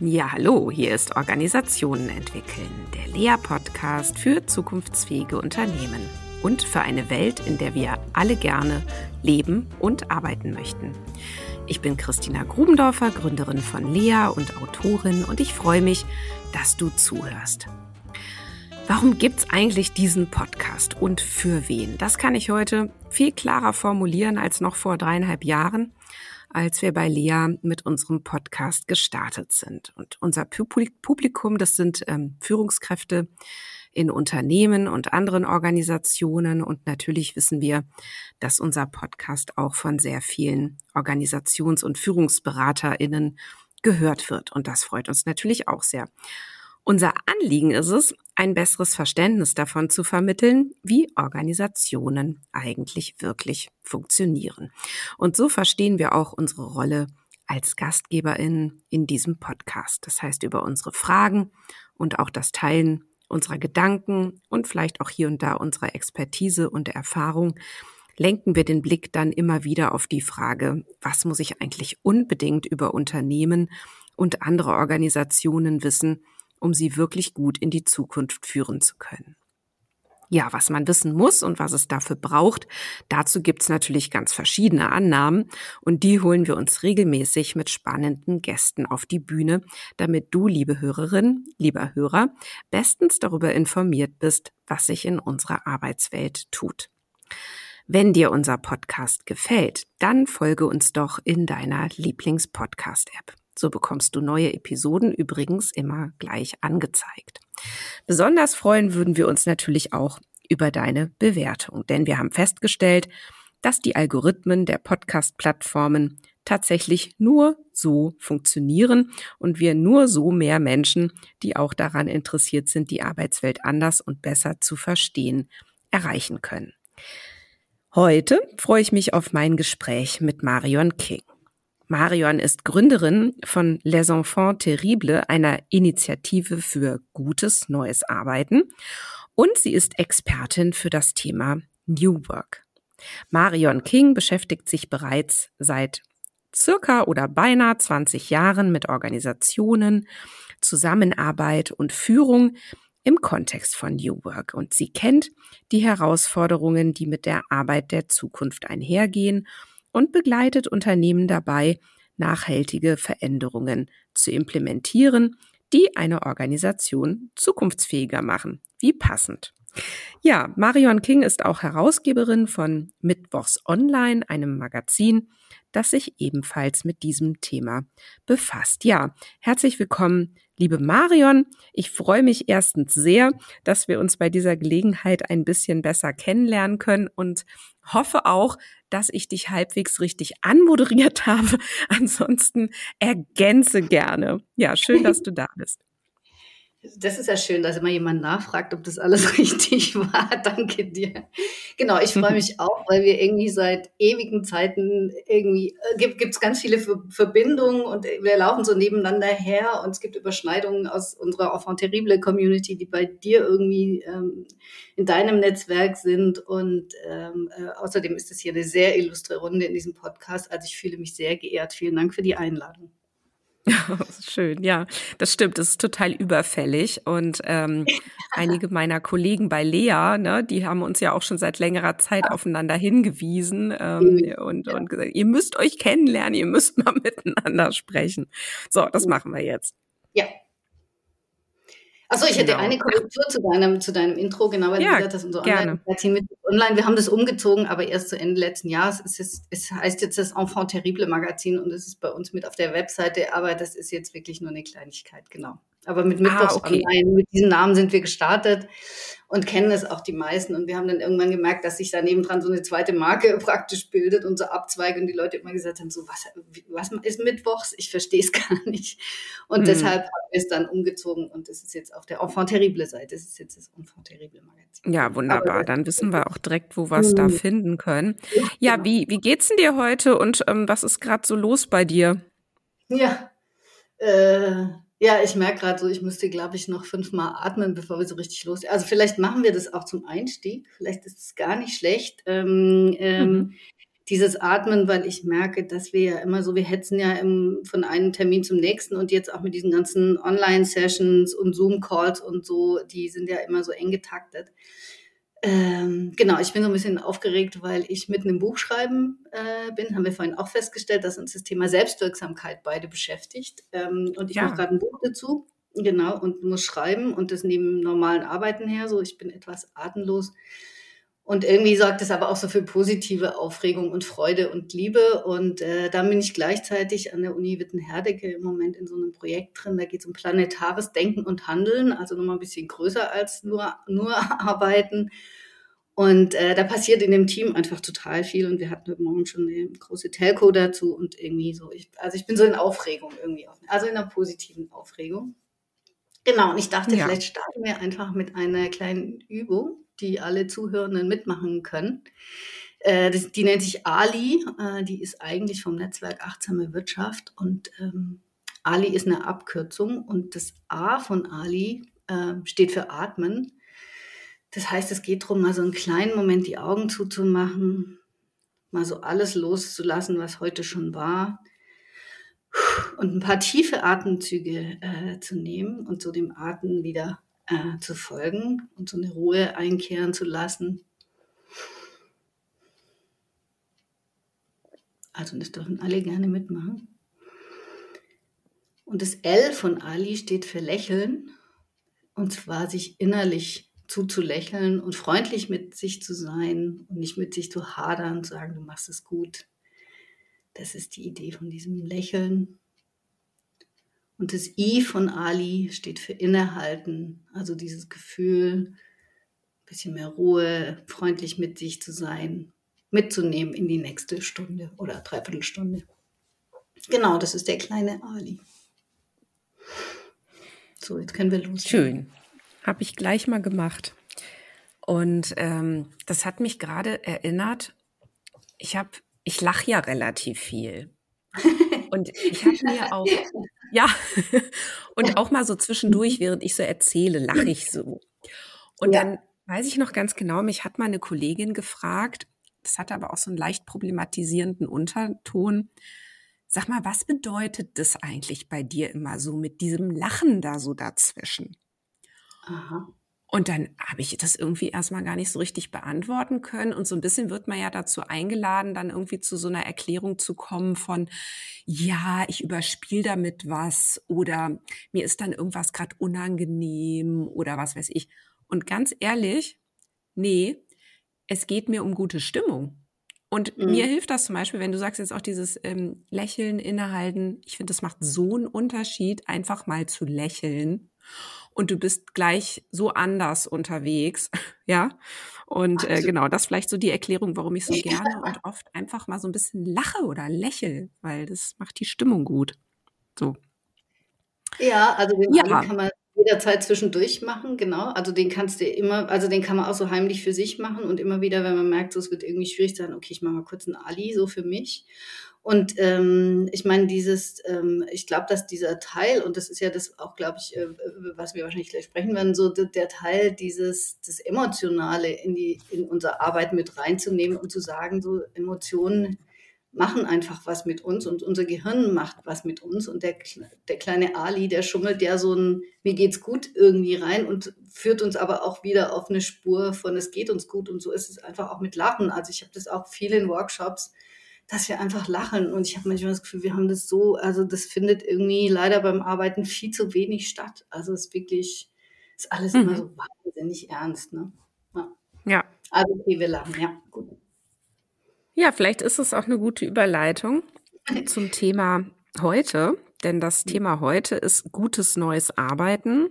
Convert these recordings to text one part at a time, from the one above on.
Ja, hallo, hier ist Organisationen entwickeln, der Lea-Podcast für zukunftsfähige Unternehmen und für eine Welt, in der wir alle gerne leben und arbeiten möchten. Ich bin Christina Grubendorfer, Gründerin von Lea und Autorin und ich freue mich, dass du zuhörst. Warum gibt es eigentlich diesen Podcast und für wen? Das kann ich heute viel klarer formulieren als noch vor dreieinhalb Jahren als wir bei Lea mit unserem Podcast gestartet sind. Und unser Publikum, das sind ähm, Führungskräfte in Unternehmen und anderen Organisationen. Und natürlich wissen wir, dass unser Podcast auch von sehr vielen Organisations- und Führungsberaterinnen gehört wird. Und das freut uns natürlich auch sehr. Unser Anliegen ist es, ein besseres Verständnis davon zu vermitteln, wie Organisationen eigentlich wirklich funktionieren. Und so verstehen wir auch unsere Rolle als Gastgeberin in diesem Podcast. Das heißt, über unsere Fragen und auch das Teilen unserer Gedanken und vielleicht auch hier und da unserer Expertise und Erfahrung lenken wir den Blick dann immer wieder auf die Frage, was muss ich eigentlich unbedingt über Unternehmen und andere Organisationen wissen, um sie wirklich gut in die Zukunft führen zu können. Ja, was man wissen muss und was es dafür braucht, dazu gibt's natürlich ganz verschiedene Annahmen und die holen wir uns regelmäßig mit spannenden Gästen auf die Bühne, damit du, liebe Hörerin, lieber Hörer, bestens darüber informiert bist, was sich in unserer Arbeitswelt tut. Wenn dir unser Podcast gefällt, dann folge uns doch in deiner Lieblings-Podcast-App. So bekommst du neue Episoden übrigens immer gleich angezeigt. Besonders freuen würden wir uns natürlich auch über deine Bewertung, denn wir haben festgestellt, dass die Algorithmen der Podcast-Plattformen tatsächlich nur so funktionieren und wir nur so mehr Menschen, die auch daran interessiert sind, die Arbeitswelt anders und besser zu verstehen, erreichen können. Heute freue ich mich auf mein Gespräch mit Marion King. Marion ist Gründerin von Les Enfants Terribles, einer Initiative für gutes neues Arbeiten. Und sie ist Expertin für das Thema New Work. Marion King beschäftigt sich bereits seit circa oder beinahe 20 Jahren mit Organisationen, Zusammenarbeit und Führung im Kontext von New Work. Und sie kennt die Herausforderungen, die mit der Arbeit der Zukunft einhergehen und begleitet Unternehmen dabei, nachhaltige Veränderungen zu implementieren, die eine Organisation zukunftsfähiger machen. Wie passend. Ja, Marion King ist auch Herausgeberin von Mittwochs Online, einem Magazin, das sich ebenfalls mit diesem Thema befasst. Ja, herzlich willkommen, liebe Marion. Ich freue mich erstens sehr, dass wir uns bei dieser Gelegenheit ein bisschen besser kennenlernen können und hoffe auch, dass ich dich halbwegs richtig anmoderiert habe. Ansonsten ergänze gerne. Ja, schön, dass du da bist. Das ist ja schön, dass immer jemand nachfragt, ob das alles richtig war. Danke dir. Genau, ich freue mich auch, weil wir irgendwie seit ewigen Zeiten irgendwie äh, gibt es ganz viele Verbindungen und wir laufen so nebeneinander her und es gibt Überschneidungen aus unserer Enfant terrible Community, die bei dir irgendwie ähm, in deinem Netzwerk sind und ähm, äh, außerdem ist es hier eine sehr illustre Runde in diesem Podcast. Also ich fühle mich sehr geehrt. Vielen Dank für die Einladung. Schön, ja, das stimmt. Das ist total überfällig. Und ähm, einige meiner Kollegen bei Lea, ne, die haben uns ja auch schon seit längerer Zeit aufeinander hingewiesen ähm, und, und gesagt, ihr müsst euch kennenlernen, ihr müsst mal miteinander sprechen. So, das machen wir jetzt. Ja, Achso, ich hätte genau. eine Korrektur zu deinem, zu deinem Intro, genau, weil ja, du gesagt hast, unser Online-Magazin mit online, wir haben das umgezogen, aber erst zu Ende letzten Jahres. Es, ist, es heißt jetzt das Enfant Terrible Magazin und es ist bei uns mit auf der Webseite, aber das ist jetzt wirklich nur eine Kleinigkeit, genau. Aber mit Mittwochs ah, okay. Online, mit diesem Namen sind wir gestartet und kennen es auch die meisten. Und wir haben dann irgendwann gemerkt, dass sich da nebendran so eine zweite Marke praktisch bildet und so Abzweige und die Leute immer gesagt haben, so was, was ist Mittwochs? Ich verstehe es gar nicht. Und mhm. deshalb haben wir es dann umgezogen und das ist jetzt auf der Enfant Terrible Seite. Das ist jetzt das Enfant Terrible Magazin. Ja, wunderbar. Aber, dann wissen wir auch direkt, wo wir es da mhm. finden können. Ja, genau. wie, wie geht's denn dir heute und ähm, was ist gerade so los bei dir? Ja, äh, ja, ich merke gerade so, ich müsste, glaube ich, noch fünfmal atmen, bevor wir so richtig los. Also vielleicht machen wir das auch zum Einstieg. Vielleicht ist es gar nicht schlecht. Ähm, ähm, mhm. dieses Atmen, weil ich merke, dass wir ja immer so, wir hetzen ja im, von einem Termin zum nächsten und jetzt auch mit diesen ganzen Online-Sessions und Zoom-Calls und so, die sind ja immer so eng getaktet. Ähm, genau, ich bin so ein bisschen aufgeregt, weil ich mitten im Buchschreiben äh, bin. Haben wir vorhin auch festgestellt, dass uns das Thema Selbstwirksamkeit beide beschäftigt. Ähm, und ich ja. mache gerade ein Buch dazu, genau, und muss schreiben und das neben normalen Arbeiten her. So, ich bin etwas atemlos. Und irgendwie sorgt es aber auch so für positive Aufregung und Freude und Liebe. Und äh, da bin ich gleichzeitig an der Uni Witten-Herdecke im Moment in so einem Projekt drin. Da geht es um planetares Denken und Handeln, also nochmal ein bisschen größer als nur, nur Arbeiten. Und äh, da passiert in dem Team einfach total viel. Und wir hatten heute Morgen schon eine große Telco dazu und irgendwie so. Ich, also ich bin so in Aufregung irgendwie, also in einer positiven Aufregung. Genau, und ich dachte, ja. vielleicht starten wir einfach mit einer kleinen Übung die alle Zuhörenden mitmachen können. Äh, das, die nennt sich Ali. Äh, die ist eigentlich vom Netzwerk Achtsame Wirtschaft. Und ähm, Ali ist eine Abkürzung. Und das A von Ali äh, steht für Atmen. Das heißt, es geht darum, mal so einen kleinen Moment die Augen zuzumachen, mal so alles loszulassen, was heute schon war. Und ein paar tiefe Atemzüge äh, zu nehmen und so dem Atem wieder äh, zu folgen und so eine Ruhe einkehren zu lassen. Also das dürfen alle gerne mitmachen. Und das L von Ali steht für Lächeln. Und zwar sich innerlich zuzulächeln und freundlich mit sich zu sein und nicht mit sich zu hadern, zu sagen, du machst es gut. Das ist die Idee von diesem Lächeln. Und das I von Ali steht für innehalten, also dieses Gefühl, ein bisschen mehr Ruhe, freundlich mit sich zu sein, mitzunehmen in die nächste Stunde oder Dreiviertelstunde. Genau, das ist der kleine Ali. So, jetzt können wir los. Schön. Habe ich gleich mal gemacht. Und ähm, das hat mich gerade erinnert, ich habe, ich lache ja relativ viel. Und ich habe mir auch, ja, und auch mal so zwischendurch, während ich so erzähle, lache ich so. Und ja. dann weiß ich noch ganz genau, mich hat mal eine Kollegin gefragt, das hatte aber auch so einen leicht problematisierenden Unterton. Sag mal, was bedeutet das eigentlich bei dir immer so mit diesem Lachen da so dazwischen? Aha. Und dann habe ich das irgendwie erstmal gar nicht so richtig beantworten können. Und so ein bisschen wird man ja dazu eingeladen, dann irgendwie zu so einer Erklärung zu kommen von, ja, ich überspiele damit was oder mir ist dann irgendwas gerade unangenehm oder was weiß ich. Und ganz ehrlich, nee, es geht mir um gute Stimmung. Und mhm. mir hilft das zum Beispiel, wenn du sagst jetzt auch dieses ähm, Lächeln, Innehalten. Ich finde, das macht so einen Unterschied, einfach mal zu lächeln und du bist gleich so anders unterwegs, ja. Und äh, genau, das vielleicht so die Erklärung, warum ich so gerne und oft einfach mal so ein bisschen lache oder lächel, weil das macht die Stimmung gut. So. Ja, also den ja. kann man jederzeit zwischendurch machen, genau. Also den kannst du immer, also den kann man auch so heimlich für sich machen und immer wieder, wenn man merkt, so es wird irgendwie schwierig sein, okay, ich mache mal kurz einen Ali so für mich. Und ähm, ich meine, dieses, ähm, ich glaube, dass dieser Teil, und das ist ja das auch, glaube ich, äh, was wir wahrscheinlich gleich sprechen werden, so der Teil dieses, das Emotionale in die, in unsere Arbeit mit reinzunehmen und zu sagen, so Emotionen machen einfach was mit uns und unser Gehirn macht was mit uns und der, der kleine Ali, der schummelt ja so ein mir geht's gut irgendwie rein und führt uns aber auch wieder auf eine Spur von es geht uns gut und so ist es einfach auch mit Lachen. Also ich habe das auch viel in Workshops, dass wir einfach lachen. Und ich habe manchmal das Gefühl, wir haben das so, also das findet irgendwie leider beim Arbeiten viel zu wenig statt. Also es ist wirklich, ist alles mhm. immer so wahnsinnig ernst. Ne? Ja. ja. Also okay, wir lachen, ja, gut. Ja, vielleicht ist es auch eine gute Überleitung zum Thema heute, denn das mhm. Thema heute ist gutes neues Arbeiten.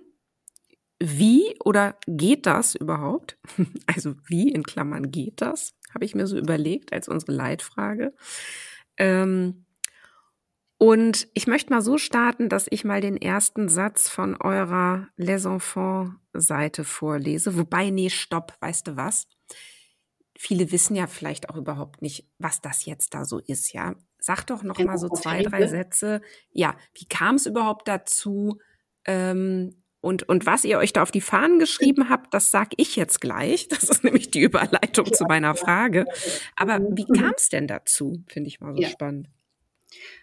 Wie oder geht das überhaupt? Also wie in Klammern geht das? Habe ich mir so überlegt als unsere Leitfrage. Ähm, und ich möchte mal so starten, dass ich mal den ersten Satz von eurer Les Enfants Seite vorlese. Wobei, nee, stopp, weißt du was? Viele wissen ja vielleicht auch überhaupt nicht, was das jetzt da so ist, ja. Sag doch noch mal so zwei, drei Sätze. Ja, wie kam es überhaupt dazu? Ähm, und, und was ihr euch da auf die Fahnen geschrieben habt, das sag ich jetzt gleich. Das ist nämlich die Überleitung ja, zu meiner Frage. Aber wie kam es denn dazu? Finde ich mal so ja. spannend.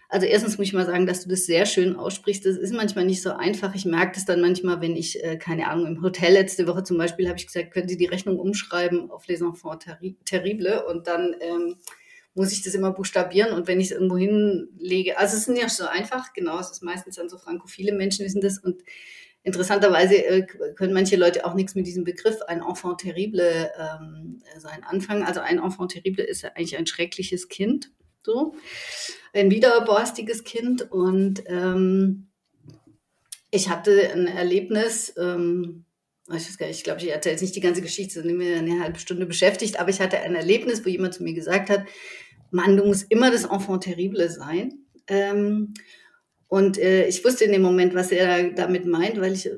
Also erstens muss ich mal sagen, dass du das sehr schön aussprichst. Das ist manchmal nicht so einfach. Ich merke das dann manchmal, wenn ich, äh, keine Ahnung, im Hotel letzte Woche zum Beispiel habe ich gesagt, können Sie die Rechnung umschreiben auf Les Enfants Terrible und dann ähm, muss ich das immer buchstabieren und wenn ich es irgendwo hinlege, also es ist nicht so einfach, genau, es ist meistens dann so frankophile Menschen wissen das und interessanterweise äh, können manche Leute auch nichts mit diesem Begriff ein Enfant terrible ähm, sein anfangen. Also ein Enfant terrible ist ja eigentlich ein schreckliches Kind, so ein widerborstiges Kind und ähm, ich hatte ein Erlebnis, ähm, ich weiß gar nicht, ich glaube, ich erzähle jetzt nicht die ganze Geschichte, sondern mir eine halbe Stunde beschäftigt, aber ich hatte ein Erlebnis, wo jemand zu mir gesagt hat, Mann, du musst immer das Enfant terrible sein. Ähm, und äh, ich wusste in dem Moment, was er damit meint, weil ich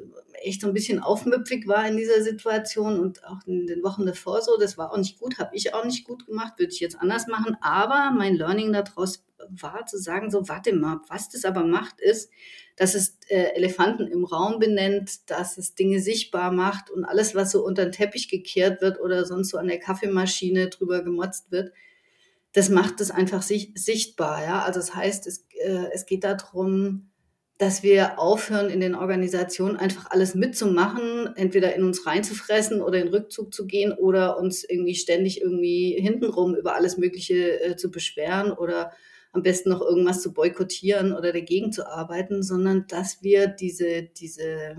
echt so ein bisschen aufmüpfig war in dieser Situation und auch in den Wochen davor so. Das war auch nicht gut, habe ich auch nicht gut gemacht, würde ich jetzt anders machen. Aber mein Learning daraus war zu sagen, so warte mal, was das aber macht, ist, dass es äh, Elefanten im Raum benennt, dass es Dinge sichtbar macht und alles, was so unter den Teppich gekehrt wird oder sonst so an der Kaffeemaschine drüber gemotzt wird, das macht es einfach sich, sichtbar. Ja? Also das heißt, es, äh, es geht darum, dass wir aufhören, in den Organisationen einfach alles mitzumachen, entweder in uns reinzufressen oder in Rückzug zu gehen oder uns irgendwie ständig irgendwie hintenrum über alles Mögliche äh, zu beschweren oder am besten noch irgendwas zu boykottieren oder dagegen zu arbeiten, sondern dass wir diese, diese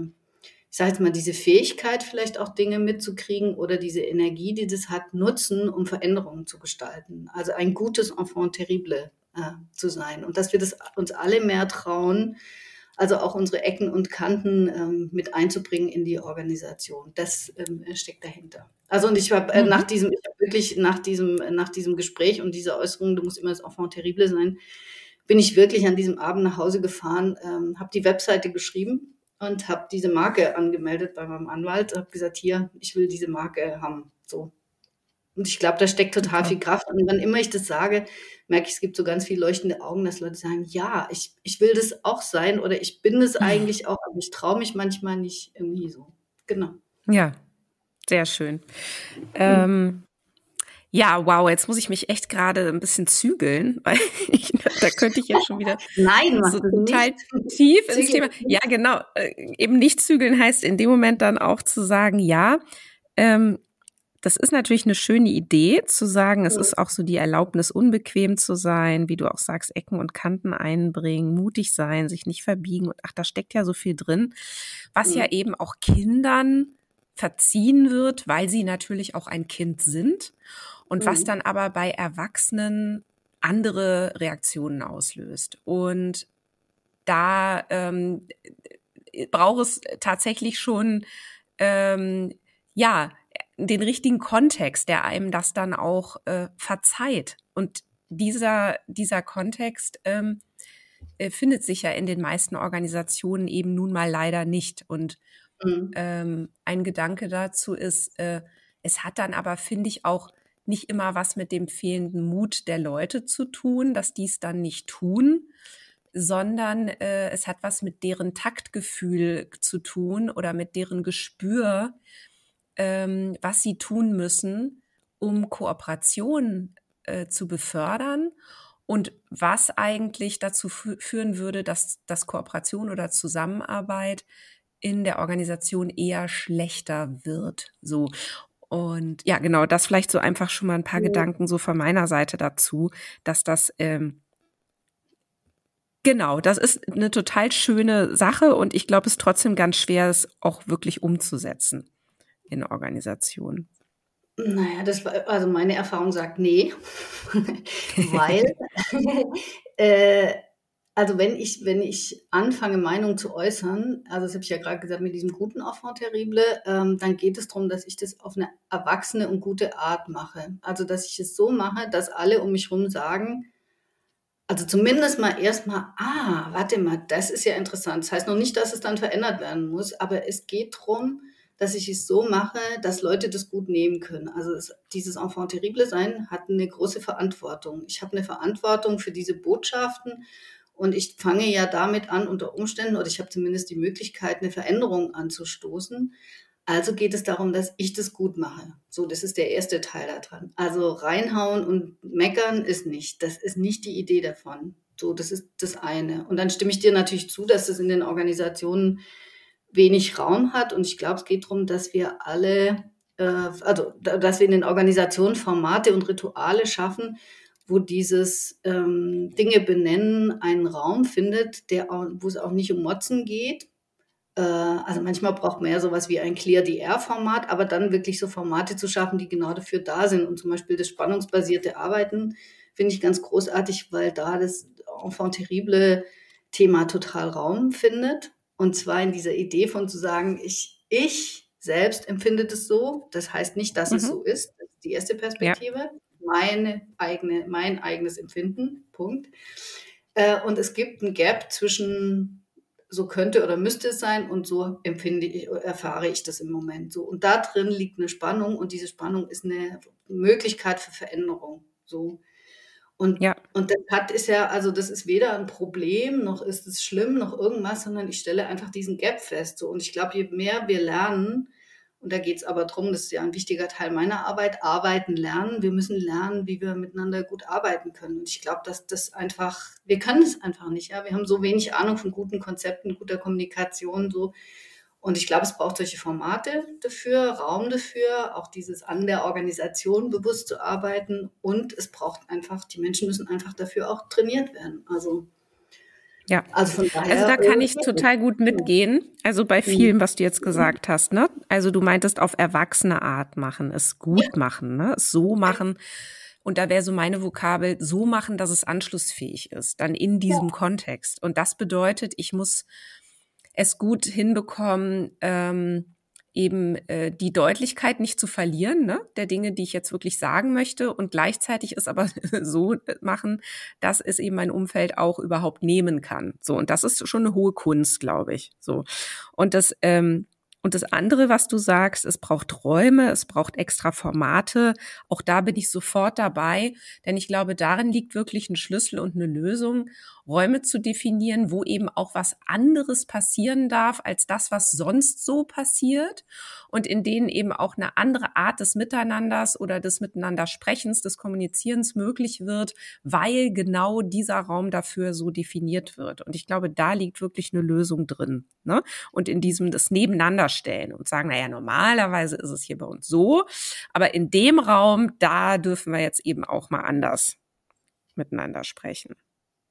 ich sage jetzt mal, diese Fähigkeit, vielleicht auch Dinge mitzukriegen oder diese Energie, die das hat, nutzen, um Veränderungen zu gestalten. Also ein gutes Enfant terrible äh, zu sein. Und dass wir das uns alle mehr trauen, also auch unsere Ecken und Kanten ähm, mit einzubringen in die Organisation. Das ähm, steckt dahinter. Also und ich habe äh, mhm. nach diesem, ich hab wirklich nach diesem, nach diesem Gespräch und dieser Äußerung, du musst immer das Enfant terrible sein, bin ich wirklich an diesem Abend nach Hause gefahren, ähm, habe die Webseite geschrieben und habe diese Marke angemeldet bei meinem Anwalt, habe gesagt, hier, ich will diese Marke haben. So. Und ich glaube, da steckt total ja. viel Kraft. Und wann immer ich das sage, merke ich, es gibt so ganz viele leuchtende Augen, dass Leute sagen, ja, ich, ich will das auch sein oder ich bin es eigentlich auch, aber ich traue mich manchmal nicht irgendwie so. Genau. Ja, sehr schön. Ähm, ja, wow, jetzt muss ich mich echt gerade ein bisschen zügeln, weil ich, da könnte ich jetzt schon wieder Nein, so total tief ins Thema. Ja, genau. Äh, eben nicht zügeln heißt in dem Moment dann auch zu sagen, ja, ähm, das ist natürlich eine schöne Idee, zu sagen, es ist auch so die Erlaubnis, unbequem zu sein, wie du auch sagst, Ecken und Kanten einbringen, mutig sein, sich nicht verbiegen und ach, da steckt ja so viel drin, was ja eben auch Kindern verziehen wird, weil sie natürlich auch ein Kind sind und mhm. was dann aber bei Erwachsenen andere Reaktionen auslöst. Und da ähm, braucht es tatsächlich schon ähm, ja den richtigen Kontext, der einem das dann auch äh, verzeiht. Und dieser dieser Kontext ähm, äh, findet sich ja in den meisten Organisationen eben nun mal leider nicht. Und mhm. ähm, ein Gedanke dazu ist, äh, es hat dann aber, finde ich, auch nicht immer was mit dem fehlenden Mut der Leute zu tun, dass die es dann nicht tun, sondern äh, es hat was mit deren Taktgefühl zu tun oder mit deren Gespür, ähm, was sie tun müssen, um Kooperation äh, zu befördern und was eigentlich dazu führen würde, dass, dass Kooperation oder Zusammenarbeit in der Organisation eher schlechter wird. So. Und ja, genau, das vielleicht so einfach schon mal ein paar ja. Gedanken so von meiner Seite dazu, dass das ähm, Genau, das ist eine total schöne Sache und ich glaube, es ist trotzdem ganz schwer, es auch wirklich umzusetzen in Organisationen. Naja, das war, also meine Erfahrung sagt nee, weil äh, also wenn ich, wenn ich anfange, Meinung zu äußern, also das habe ich ja gerade gesagt mit diesem guten Enfant terrible, ähm, dann geht es darum, dass ich das auf eine erwachsene und gute Art mache. Also dass ich es so mache, dass alle um mich herum sagen, also zumindest mal erstmal, ah, warte mal, das ist ja interessant. Das heißt noch nicht, dass es dann verändert werden muss, aber es geht darum, dass ich es so mache, dass Leute das gut nehmen können. Also es, dieses Enfant terrible sein hat eine große Verantwortung. Ich habe eine Verantwortung für diese Botschaften Und ich fange ja damit an, unter Umständen, oder ich habe zumindest die Möglichkeit, eine Veränderung anzustoßen. Also geht es darum, dass ich das gut mache. So, das ist der erste Teil daran. Also reinhauen und meckern ist nicht. Das ist nicht die Idee davon. So, das ist das eine. Und dann stimme ich dir natürlich zu, dass das in den Organisationen wenig Raum hat. Und ich glaube, es geht darum, dass wir alle, äh, also dass wir in den Organisationen Formate und Rituale schaffen, wo dieses ähm, Dinge benennen einen Raum findet, der auch, wo es auch nicht um Motzen geht. Äh, also manchmal braucht man ja sowas wie ein Clear DR-Format, aber dann wirklich so Formate zu schaffen, die genau dafür da sind. Und zum Beispiel das spannungsbasierte Arbeiten finde ich ganz großartig, weil da das Enfant terrible Thema total Raum findet. Und zwar in dieser Idee von zu sagen, ich, ich selbst empfinde das so. Das heißt nicht, dass mhm. es so ist. Das ist die erste Perspektive. Ja. Meine eigene, mein eigenes Empfinden. Punkt. Äh, und es gibt ein Gap zwischen so könnte oder müsste es sein und so empfinde ich, erfahre ich das im Moment so. Und da drin liegt eine Spannung und diese Spannung ist eine Möglichkeit für Veränderung. So. Und, ja. und der Cut ist ja, also das ist weder ein Problem, noch ist es schlimm, noch irgendwas, sondern ich stelle einfach diesen Gap fest. So. Und ich glaube, je mehr wir lernen, und da geht es aber darum, das ist ja ein wichtiger Teil meiner Arbeit, arbeiten, lernen. Wir müssen lernen, wie wir miteinander gut arbeiten können. Und ich glaube, dass das einfach, wir können es einfach nicht. Ja? Wir haben so wenig Ahnung von guten Konzepten, guter Kommunikation, so und ich glaube, es braucht solche Formate dafür, Raum dafür, auch dieses an der Organisation bewusst zu arbeiten. Und es braucht einfach, die Menschen müssen einfach dafür auch trainiert werden. Also ja, also, von daher, also da kann ich total gut mitgehen. Also bei mhm. vielem, was du jetzt gesagt hast, ne? Also du meintest auf erwachsene Art machen, es gut machen, ne? Es so machen. Und da wäre so meine Vokabel, so machen, dass es anschlussfähig ist, dann in diesem ja. Kontext. Und das bedeutet, ich muss es gut hinbekommen, ähm, eben äh, die Deutlichkeit nicht zu verlieren, ne, der Dinge, die ich jetzt wirklich sagen möchte und gleichzeitig es aber so machen, dass es eben mein Umfeld auch überhaupt nehmen kann. So und das ist schon eine hohe Kunst, glaube ich. So und das ähm, und das andere, was du sagst, es braucht Räume, es braucht extra Formate. Auch da bin ich sofort dabei, denn ich glaube, darin liegt wirklich ein Schlüssel und eine Lösung. Räume zu definieren, wo eben auch was anderes passieren darf als das, was sonst so passiert und in denen eben auch eine andere Art des Miteinanders oder des Miteinandersprechens, des Kommunizierens möglich wird, weil genau dieser Raum dafür so definiert wird. Und ich glaube, da liegt wirklich eine Lösung drin. Ne? Und in diesem das Nebeneinanderstellen und sagen, naja, normalerweise ist es hier bei uns so, aber in dem Raum, da dürfen wir jetzt eben auch mal anders miteinander sprechen.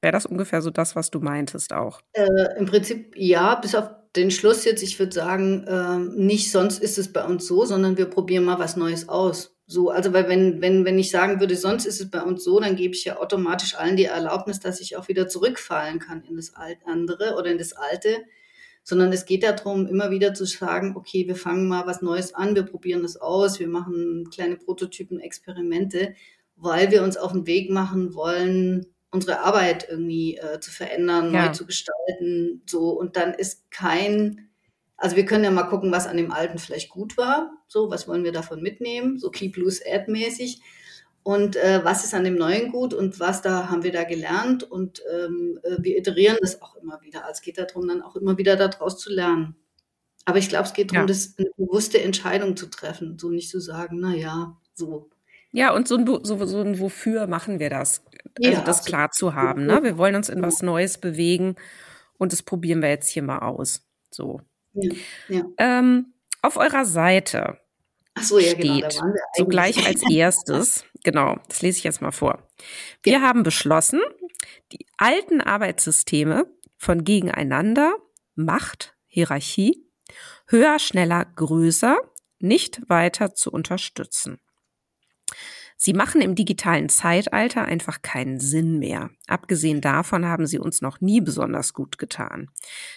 Wäre das ungefähr so das, was du meintest auch? Äh, Im Prinzip ja, bis auf den Schluss jetzt. Ich würde sagen, äh, nicht sonst ist es bei uns so, sondern wir probieren mal was Neues aus. So, also weil wenn, wenn, wenn ich sagen würde, sonst ist es bei uns so, dann gebe ich ja automatisch allen die Erlaubnis, dass ich auch wieder zurückfallen kann in das andere oder in das Alte. Sondern es geht darum, immer wieder zu sagen, okay, wir fangen mal was Neues an, wir probieren das aus, wir machen kleine Prototypen, Experimente, weil wir uns auf den Weg machen wollen, unsere Arbeit irgendwie äh, zu verändern, ja. neu zu gestalten. So, und dann ist kein, also wir können ja mal gucken, was an dem Alten vielleicht gut war. So, was wollen wir davon mitnehmen? So Keep Loose Ad mäßig. Und äh, was ist an dem Neuen gut und was da haben wir da gelernt? Und ähm, äh, wir iterieren das auch immer wieder. Also es geht darum, dann auch immer wieder daraus zu lernen. Aber ich glaube, es geht darum, ja. das eine bewusste Entscheidung zu treffen. So nicht zu sagen, na ja, so ja, und so ein, so, so ein Wofür machen wir das? Also ja, das klar zu haben. Ne? Wir wollen uns in was Neues bewegen und das probieren wir jetzt hier mal aus. So. Ja, ja. Ähm, auf eurer Seite so, ja, genau, steht genau, so gleich als erstes, genau, das lese ich jetzt mal vor. Wir haben beschlossen, die alten Arbeitssysteme von gegeneinander, Macht, Hierarchie, höher, schneller, größer, nicht weiter zu unterstützen. Sie machen im digitalen Zeitalter einfach keinen Sinn mehr. Abgesehen davon haben sie uns noch nie besonders gut getan.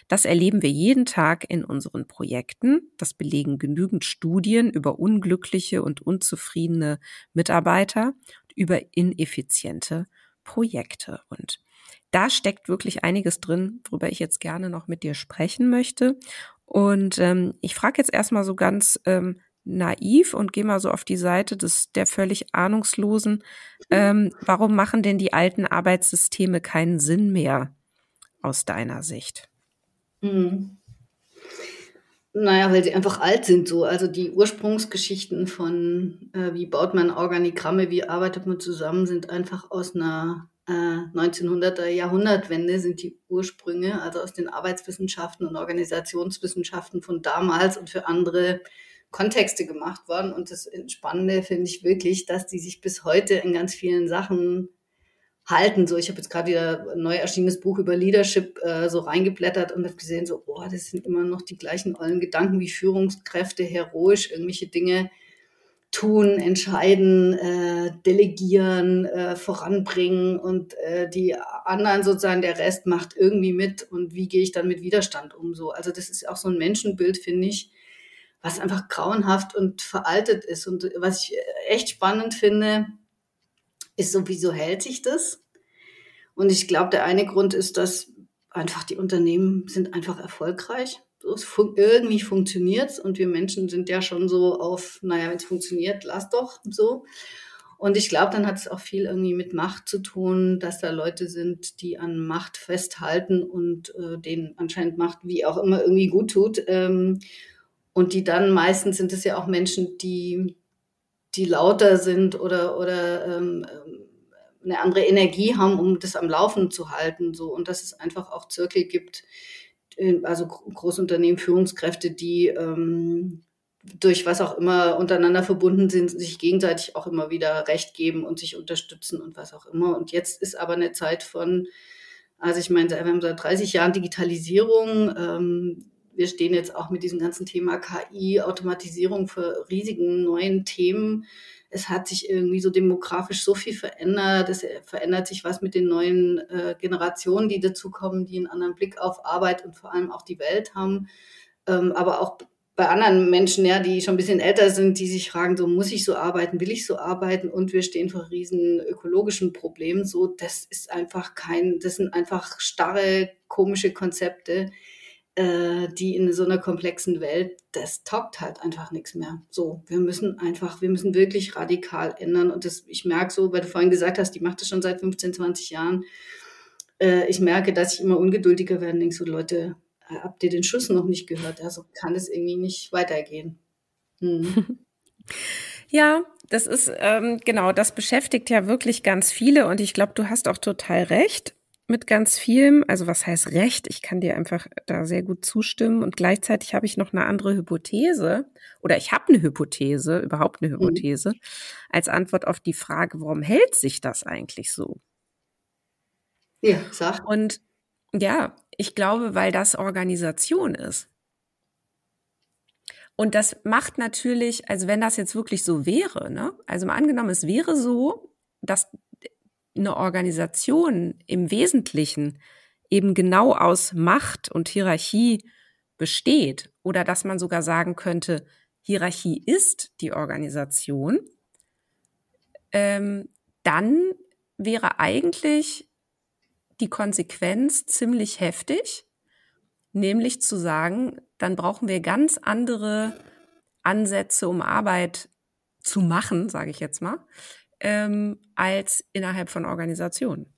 Das erleben wir jeden Tag in unseren Projekten. Das belegen genügend Studien über unglückliche und unzufriedene Mitarbeiter, über ineffiziente Projekte. Und da steckt wirklich einiges drin, worüber ich jetzt gerne noch mit dir sprechen möchte. Und ähm, ich frage jetzt erstmal so ganz ähm, naiv und gehe mal so auf die Seite des der völlig ahnungslosen. Ähm, warum machen denn die alten Arbeitssysteme keinen Sinn mehr? aus deiner Sicht? Mhm. Naja, weil sie einfach alt sind so. Also die Ursprungsgeschichten von, äh, wie baut man Organigramme, wie arbeitet man zusammen, sind einfach aus einer äh, 1900er Jahrhundertwende sind die Ursprünge, also aus den Arbeitswissenschaften und Organisationswissenschaften von damals und für andere Kontexte gemacht worden. Und das Spannende finde ich wirklich, dass die sich bis heute in ganz vielen Sachen halten. So, ich habe jetzt gerade wieder ein neu erschienenes Buch über Leadership äh, so reingeblättert und habe gesehen, so, boah, das sind immer noch die gleichen ollen Gedanken wie Führungskräfte, heroisch irgendwelche Dinge tun, entscheiden, äh, delegieren, äh, voranbringen und äh, die anderen sozusagen, der Rest macht irgendwie mit und wie gehe ich dann mit Widerstand um so. Also das ist auch so ein Menschenbild, finde ich, was einfach grauenhaft und veraltet ist. Und was ich echt spannend finde, ist so, wieso hält sich das? Und ich glaube, der eine Grund ist, dass einfach die Unternehmen sind einfach erfolgreich. Fun irgendwie funktioniert und wir Menschen sind ja schon so auf, naja, wenn es funktioniert, lass doch so. Und ich glaube, dann hat es auch viel irgendwie mit Macht zu tun, dass da Leute sind, die an Macht festhalten und äh, denen anscheinend Macht wie auch immer irgendwie gut tut. Ähm, und die dann meistens sind es ja auch Menschen, die die lauter sind oder, oder ähm, eine andere Energie haben, um das am Laufen zu halten. So. Und dass es einfach auch Zirkel gibt, äh, also Großunternehmen, Führungskräfte, die ähm, durch was auch immer untereinander verbunden sind, sich gegenseitig auch immer wieder Recht geben und sich unterstützen und was auch immer. Und jetzt ist aber eine Zeit von, also ich meine, wir haben seit 30 Jahren Digitalisierung. Ähm, wir stehen jetzt auch mit diesem ganzen Thema KI, Automatisierung für riesigen neuen Themen. Es hat sich irgendwie so demografisch so viel verändert. Es verändert sich was mit den neuen äh, Generationen, die dazukommen, die einen anderen Blick auf Arbeit und vor allem auch die Welt haben. Ähm, aber auch bei anderen Menschen, ja, die schon ein bisschen älter sind, die sich fragen, so muss ich so arbeiten, will ich so arbeiten? Und wir stehen vor riesen ökologischen Problemen. So, das ist einfach kein, das sind einfach starre, komische Konzepte, äh, die in so einer komplexen Welt, das taugt halt einfach nichts mehr. So, wir müssen einfach, wir müssen wirklich radikal ändern. Und das, ich merke so, weil du vorhin gesagt hast, die macht das schon seit 15, 20 Jahren. Äh, ich merke, dass ich immer ungeduldiger werde und denke so, Leute, habt ihr den Schuss noch nicht gehört? Also kann es irgendwie nicht weitergehen. Hm. Ja, das ist ähm, genau, das beschäftigt ja wirklich ganz viele und ich glaube, du hast auch total recht mit ganz vielem. Also was heißt Recht? Ich kann dir einfach da sehr gut zustimmen. Und gleichzeitig habe ich noch eine andere Hypothese oder ich habe eine Hypothese, überhaupt eine mhm. Hypothese, mhm. als Antwort auf die Frage, warum hält sich das eigentlich so? Ja, sag. Und ja, ich glaube, weil das Organisation ist. Und das macht natürlich, also wenn das jetzt wirklich so wäre, ne? Also mal angenommen, es wäre so, dass eine Organisation im Wesentlichen eben genau aus Macht und Hierarchie besteht oder dass man sogar sagen könnte, Hierarchie ist die Organisation, ähm, dann wäre eigentlich die Konsequenz ziemlich heftig, nämlich zu sagen, dann brauchen wir ganz andere Ansätze, um Arbeit zu machen, sage ich jetzt mal, ähm, als innerhalb von Organisationen.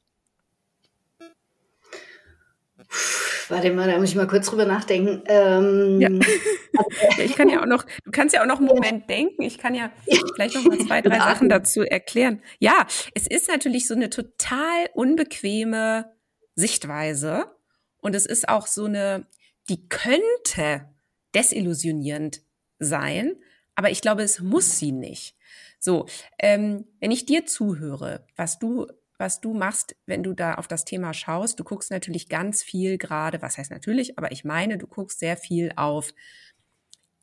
Warte mal, da muss ich mal kurz drüber nachdenken. Ähm, ja. Also, ich kann ja auch noch, du kannst ja auch noch einen Moment denken. Ich kann ja vielleicht noch mal zwei, drei Sachen dazu erklären. Ja, es ist natürlich so eine total unbequeme Sichtweise und es ist auch so eine, die könnte desillusionierend sein, aber ich glaube, es muss sie nicht. So, ähm, wenn ich dir zuhöre, was du was du machst, wenn du da auf das Thema schaust. Du guckst natürlich ganz viel gerade, was heißt natürlich, aber ich meine, du guckst sehr viel auf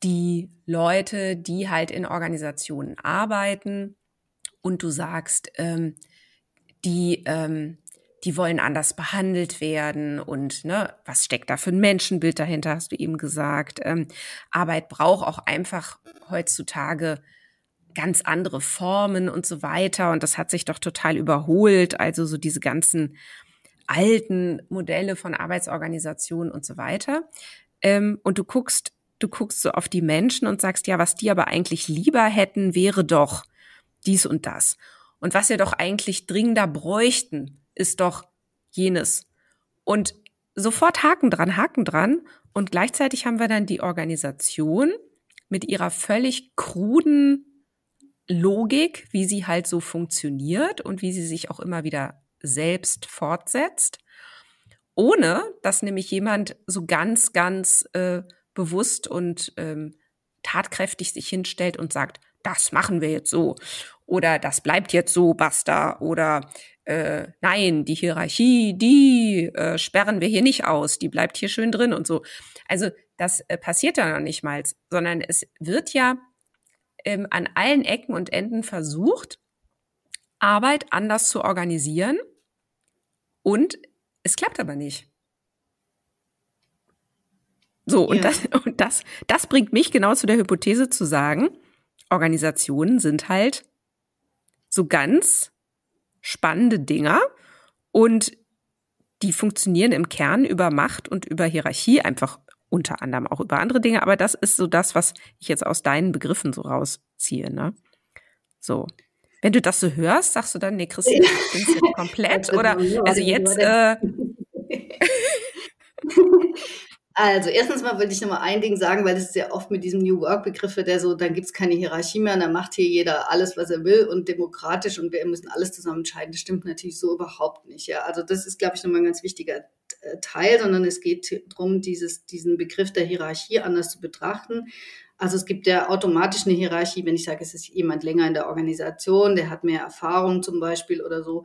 die Leute, die halt in Organisationen arbeiten und du sagst, ähm, die, ähm, die wollen anders behandelt werden und ne, was steckt da für ein Menschenbild dahinter, hast du eben gesagt. Ähm, Arbeit braucht auch einfach heutzutage ganz andere Formen und so weiter. Und das hat sich doch total überholt. Also so diese ganzen alten Modelle von Arbeitsorganisationen und so weiter. Ähm, und du guckst, du guckst so auf die Menschen und sagst, ja, was die aber eigentlich lieber hätten, wäre doch dies und das. Und was wir doch eigentlich dringender bräuchten, ist doch jenes. Und sofort Haken dran, Haken dran. Und gleichzeitig haben wir dann die Organisation mit ihrer völlig kruden Logik, wie sie halt so funktioniert und wie sie sich auch immer wieder selbst fortsetzt, ohne dass nämlich jemand so ganz, ganz äh, bewusst und ähm, tatkräftig sich hinstellt und sagt, das machen wir jetzt so oder das bleibt jetzt so, basta oder äh, nein, die Hierarchie, die äh, sperren wir hier nicht aus, die bleibt hier schön drin und so. Also das äh, passiert ja noch nicht mal, sondern es wird ja ähm, an allen Ecken und Enden versucht, Arbeit anders zu organisieren und es klappt aber nicht. So, und, ja. das, und das, das bringt mich genau zu der Hypothese zu sagen, Organisationen sind halt so ganz spannende Dinger und die funktionieren im Kern über Macht und über Hierarchie, einfach unter anderem auch über andere Dinge, aber das ist so das, was ich jetzt aus deinen Begriffen so rausziehe, ne? So. Wenn du das so hörst, sagst du dann, nee, Christine, ich bin's jetzt komplett oder also jetzt äh, Also, erstens mal wollte ich nochmal ein Ding sagen, weil ist ja oft mit diesem New Work-Begriff, der so, dann gibt's keine Hierarchie mehr, dann macht hier jeder alles, was er will und demokratisch und wir müssen alles zusammen entscheiden. Das stimmt natürlich so überhaupt nicht. Ja, also das ist, glaube ich, nochmal ein ganz wichtiger Teil, sondern es geht darum, dieses, diesen Begriff der Hierarchie anders zu betrachten. Also es gibt ja automatisch eine Hierarchie, wenn ich sage, es ist jemand länger in der Organisation, der hat mehr Erfahrung zum Beispiel oder so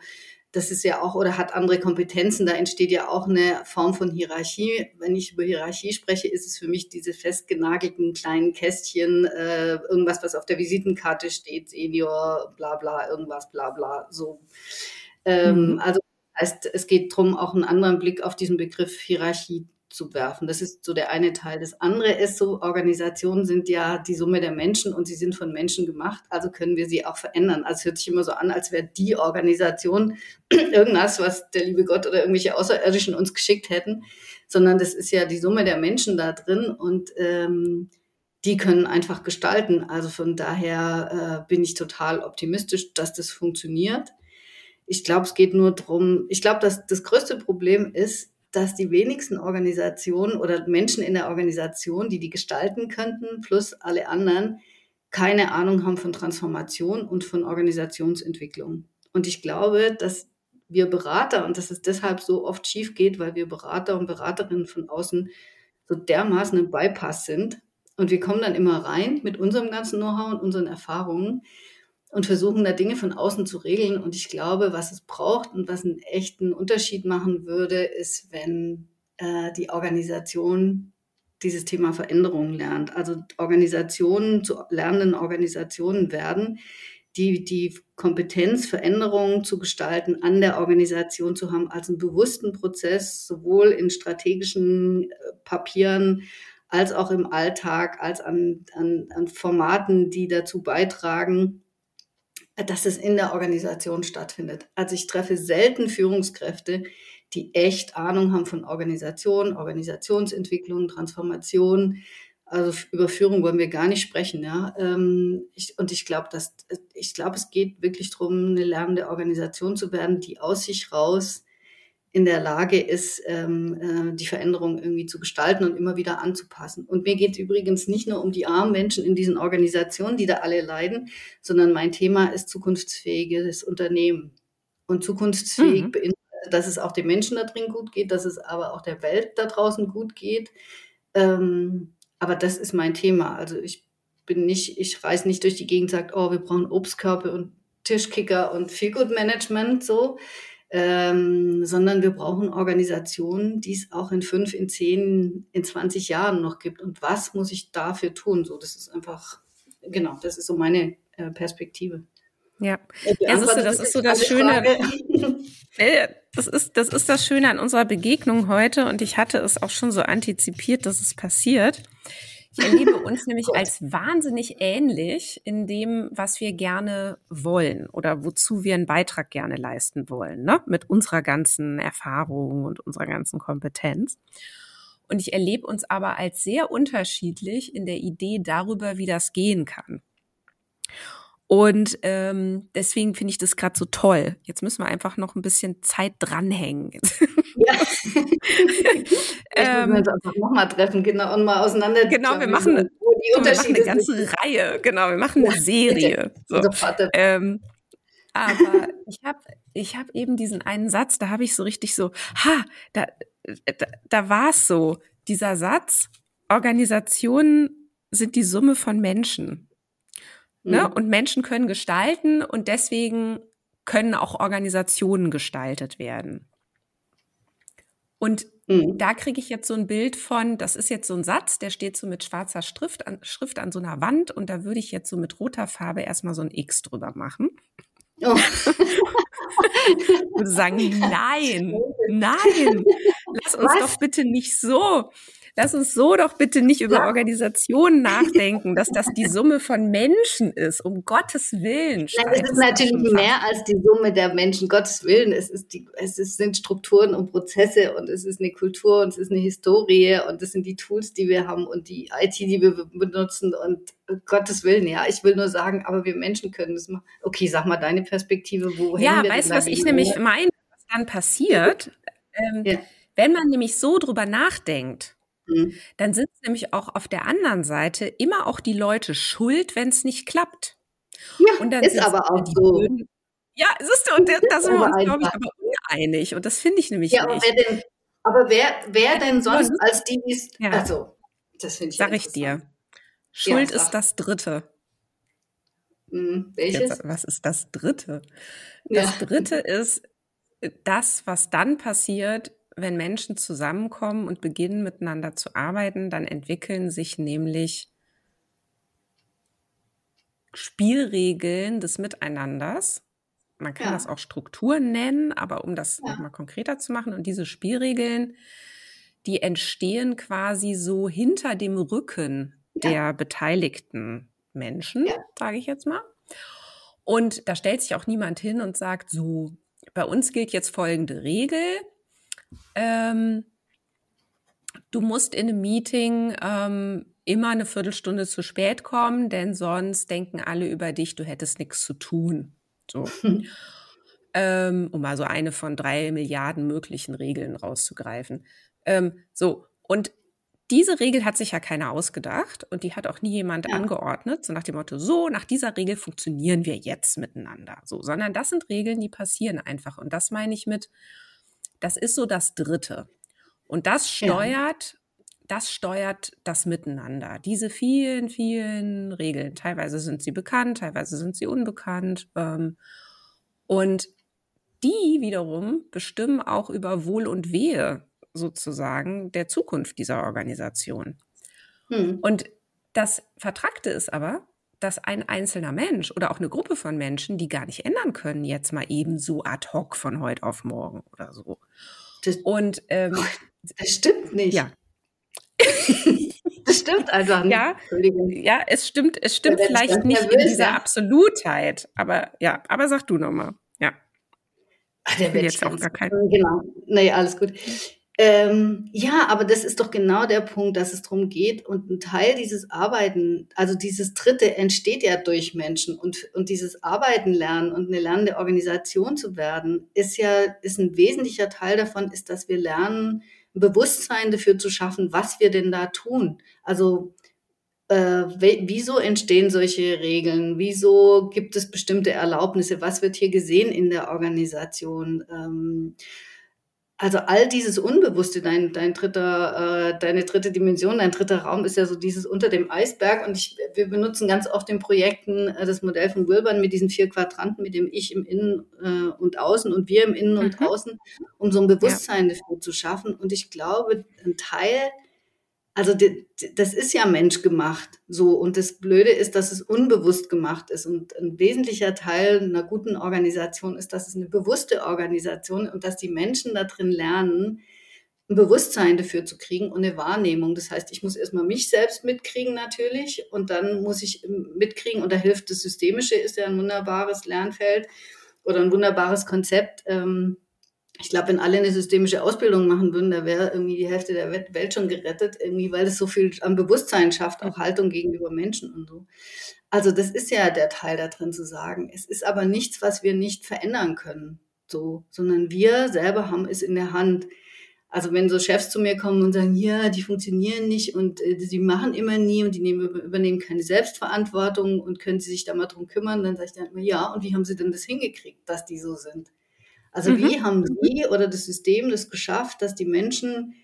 das ist ja auch oder hat andere Kompetenzen, da entsteht ja auch eine Form von Hierarchie. Wenn ich über Hierarchie spreche, ist es für mich diese festgenagelten kleinen Kästchen, äh, irgendwas, was auf der Visitenkarte steht, Senior, bla bla, irgendwas, bla bla, so. Ähm, mhm. Also heißt, es geht darum, auch einen anderen Blick auf diesen Begriff Hierarchie zu werfen. Das ist so der eine Teil. Das andere ist so, Organisationen sind ja die Summe der Menschen und sie sind von Menschen gemacht, also können wir sie auch verändern. Also hört sich immer so an, als wäre die Organisation irgendwas, was der liebe Gott oder irgendwelche Außerirdischen uns geschickt hätten, sondern das ist ja die Summe der Menschen da drin und ähm, die können einfach gestalten. Also von daher äh, bin ich total optimistisch, dass das funktioniert. Ich glaube, es geht nur darum, ich glaube, dass das größte Problem ist, dass die wenigsten Organisationen oder Menschen in der Organisation, die die gestalten könnten, plus alle anderen, keine Ahnung haben von Transformation und von Organisationsentwicklung. Und ich glaube, dass wir Berater, und dass es deshalb so oft schief geht, weil wir Berater und Beraterinnen von außen so dermaßen ein Bypass sind. Und wir kommen dann immer rein mit unserem ganzen Know-how und unseren Erfahrungen und versuchen da Dinge von außen zu regeln. Und ich glaube, was es braucht und was einen echten Unterschied machen würde, ist, wenn äh, die Organisation dieses Thema Veränderung lernt. Also Organisationen zu lernenden Organisationen werden, die die Kompetenz, Veränderungen zu gestalten, an der Organisation zu haben, als einen bewussten Prozess, sowohl in strategischen äh, Papieren als auch im Alltag, als an, an, an Formaten, die dazu beitragen, dass es in der Organisation stattfindet. Also ich treffe selten Führungskräfte, die echt Ahnung haben von Organisation, Organisationsentwicklung, Transformation. Also über Führung wollen wir gar nicht sprechen, ja. Ähm, und ich glaube, dass ich glaube, es geht wirklich darum, eine lernende Organisation zu werden, die aus sich raus in der Lage ist, ähm, äh, die Veränderung irgendwie zu gestalten und immer wieder anzupassen. Und mir geht es übrigens nicht nur um die armen Menschen in diesen Organisationen, die da alle leiden, sondern mein Thema ist zukunftsfähiges Unternehmen. Und zukunftsfähig mhm. beinhaltet, dass es auch den Menschen da drin gut geht, dass es aber auch der Welt da draußen gut geht. Ähm, aber das ist mein Thema. Also ich bin nicht, ich reise nicht durch die Gegend und sage, oh, wir brauchen Obstkörbe und Tischkicker und Feelgood-Management so ähm, sondern wir brauchen Organisationen, die es auch in fünf, in zehn, in 20 Jahren noch gibt. Und was muss ich dafür tun? So, das ist einfach, genau, das ist so meine äh, Perspektive. Ja, ja das, ist, das ist so das Schöne. das ist, das ist das Schöne an unserer Begegnung heute und ich hatte es auch schon so antizipiert, dass es passiert. Ich erlebe uns nämlich als wahnsinnig ähnlich in dem, was wir gerne wollen oder wozu wir einen Beitrag gerne leisten wollen, ne? mit unserer ganzen Erfahrung und unserer ganzen Kompetenz. Und ich erlebe uns aber als sehr unterschiedlich in der Idee darüber, wie das gehen kann. Und ähm, deswegen finde ich das gerade so toll. Jetzt müssen wir einfach noch ein bisschen Zeit dranhängen. Ja. ähm, wir uns einfach nochmal treffen, genau, und mal auseinander. Genau, wir machen, eine, wir machen eine ganze sind. Reihe, genau, wir machen eine Serie. So. Ähm, aber ich habe ich hab eben diesen einen Satz, da habe ich so richtig so, ha, da, da, da war es so, dieser Satz, Organisationen sind die Summe von Menschen. Ne? Mhm. Und Menschen können gestalten und deswegen können auch Organisationen gestaltet werden. Und mhm. da kriege ich jetzt so ein Bild von, das ist jetzt so ein Satz, der steht so mit schwarzer Schrift an, Schrift an so einer Wand und da würde ich jetzt so mit roter Farbe erstmal so ein X drüber machen. Oh. und sagen, nein, nein, lass uns Was? doch bitte nicht so lass uns so doch bitte nicht über ja. Organisationen nachdenken, dass das die Summe von Menschen ist, um Gottes Willen. Nein, es ist natürlich mehr als die Summe der Menschen, Gottes Willen. Es, ist die, es ist, sind Strukturen und Prozesse und es ist eine Kultur und es ist eine Historie und es sind die Tools, die wir haben und die IT, die wir benutzen und Gottes Willen, ja, ich will nur sagen, aber wir Menschen können das machen. Okay, sag mal deine Perspektive, wohin Ja, weißt du, was ich nämlich meine, was dann passiert? Ähm, ja. Wenn man nämlich so drüber nachdenkt, Mhm. Dann sind nämlich auch auf der anderen Seite immer auch die Leute schuld, wenn es nicht klappt. Ja, und dann ist aber auch so. Blöden. Ja, siehst du, und das, da sind wir uns, glaube ich, aber uneinig. Und das finde ich nämlich ja, nicht. Wer denn, aber wer, wer denn sonst als die, ja. also, das finde ich Sag ich dir. Schuld ja, ist das Dritte. Hm, welches? Jetzt, was ist das Dritte? Das ja. Dritte ist das, was dann passiert, wenn Menschen zusammenkommen und beginnen miteinander zu arbeiten, dann entwickeln sich nämlich Spielregeln des Miteinanders. Man kann ja. das auch Strukturen nennen, aber um das ja. nochmal konkreter zu machen und diese Spielregeln, die entstehen quasi so hinter dem Rücken ja. der beteiligten Menschen, sage ich jetzt mal. Und da stellt sich auch niemand hin und sagt, so, bei uns gilt jetzt folgende Regel ähm, du musst in einem Meeting ähm, immer eine Viertelstunde zu spät kommen, denn sonst denken alle über dich, du hättest nichts zu tun. So. ähm, um mal so eine von drei Milliarden möglichen Regeln rauszugreifen. Ähm, so, und diese Regel hat sich ja keiner ausgedacht und die hat auch nie jemand ja. angeordnet, so nach dem Motto, so, nach dieser Regel funktionieren wir jetzt miteinander. So, sondern das sind Regeln, die passieren einfach. Und das meine ich mit, das ist so das Dritte. Und das steuert, ja. das steuert das Miteinander. Diese vielen, vielen Regeln. Teilweise sind sie bekannt, teilweise sind sie unbekannt. Ähm, und die wiederum bestimmen auch über Wohl und Wehe sozusagen der Zukunft dieser Organisation. Hm. Und das Vertragte ist aber, dass ein einzelner Mensch oder auch eine Gruppe von Menschen, die gar nicht ändern können, jetzt mal eben so ad hoc von heute auf morgen oder so. Das, und ähm, das stimmt nicht. Ja. das stimmt einfach nicht. Ja, ja es stimmt, es stimmt ja, vielleicht nicht nervös, in dieser ja. Absolutheit, aber ja, aber sag du nochmal. Ja. Ach, der wird jetzt auch gar kein. Genau. Nee, alles gut. Ähm, ja, aber das ist doch genau der Punkt, dass es darum geht. Und ein Teil dieses Arbeiten, also dieses Dritte entsteht ja durch Menschen und, und dieses Arbeiten lernen und eine lernende Organisation zu werden, ist ja, ist ein wesentlicher Teil davon, ist, dass wir lernen, ein Bewusstsein dafür zu schaffen, was wir denn da tun. Also, äh, wieso entstehen solche Regeln? Wieso gibt es bestimmte Erlaubnisse? Was wird hier gesehen in der Organisation? Ähm, also all dieses Unbewusste, dein, dein dritter, äh, deine dritte Dimension, dein dritter Raum ist ja so dieses unter dem Eisberg. Und ich, wir benutzen ganz oft in Projekten äh, das Modell von Wilbern mit diesen vier Quadranten, mit dem Ich im Innen äh, und Außen und wir im Innen mhm. und Außen, um so ein Bewusstsein ja. dafür zu schaffen. Und ich glaube, ein Teil also das ist ja menschgemacht so und das Blöde ist, dass es unbewusst gemacht ist und ein wesentlicher Teil einer guten Organisation ist, dass es eine bewusste Organisation und dass die Menschen da drin lernen, ein Bewusstsein dafür zu kriegen und eine Wahrnehmung. Das heißt, ich muss erstmal mich selbst mitkriegen natürlich und dann muss ich mitkriegen und da hilft das Systemische, ist ja ein wunderbares Lernfeld oder ein wunderbares Konzept. Ähm, ich glaube, wenn alle eine systemische Ausbildung machen würden, da wäre irgendwie die Hälfte der Welt schon gerettet, irgendwie, weil es so viel am Bewusstsein schafft, auch Haltung gegenüber Menschen und so. Also das ist ja der Teil da drin zu sagen. Es ist aber nichts, was wir nicht verändern können. so, sondern wir selber haben es in der Hand. Also wenn so Chefs zu mir kommen und sagen, ja, die funktionieren nicht und äh, sie machen immer nie und die nehmen, übernehmen keine Selbstverantwortung und können sie sich da mal drum kümmern, dann sage ich dann immer, ja, und wie haben sie denn das hingekriegt, dass die so sind? Also mhm. wie haben sie oder das System das geschafft, dass die Menschen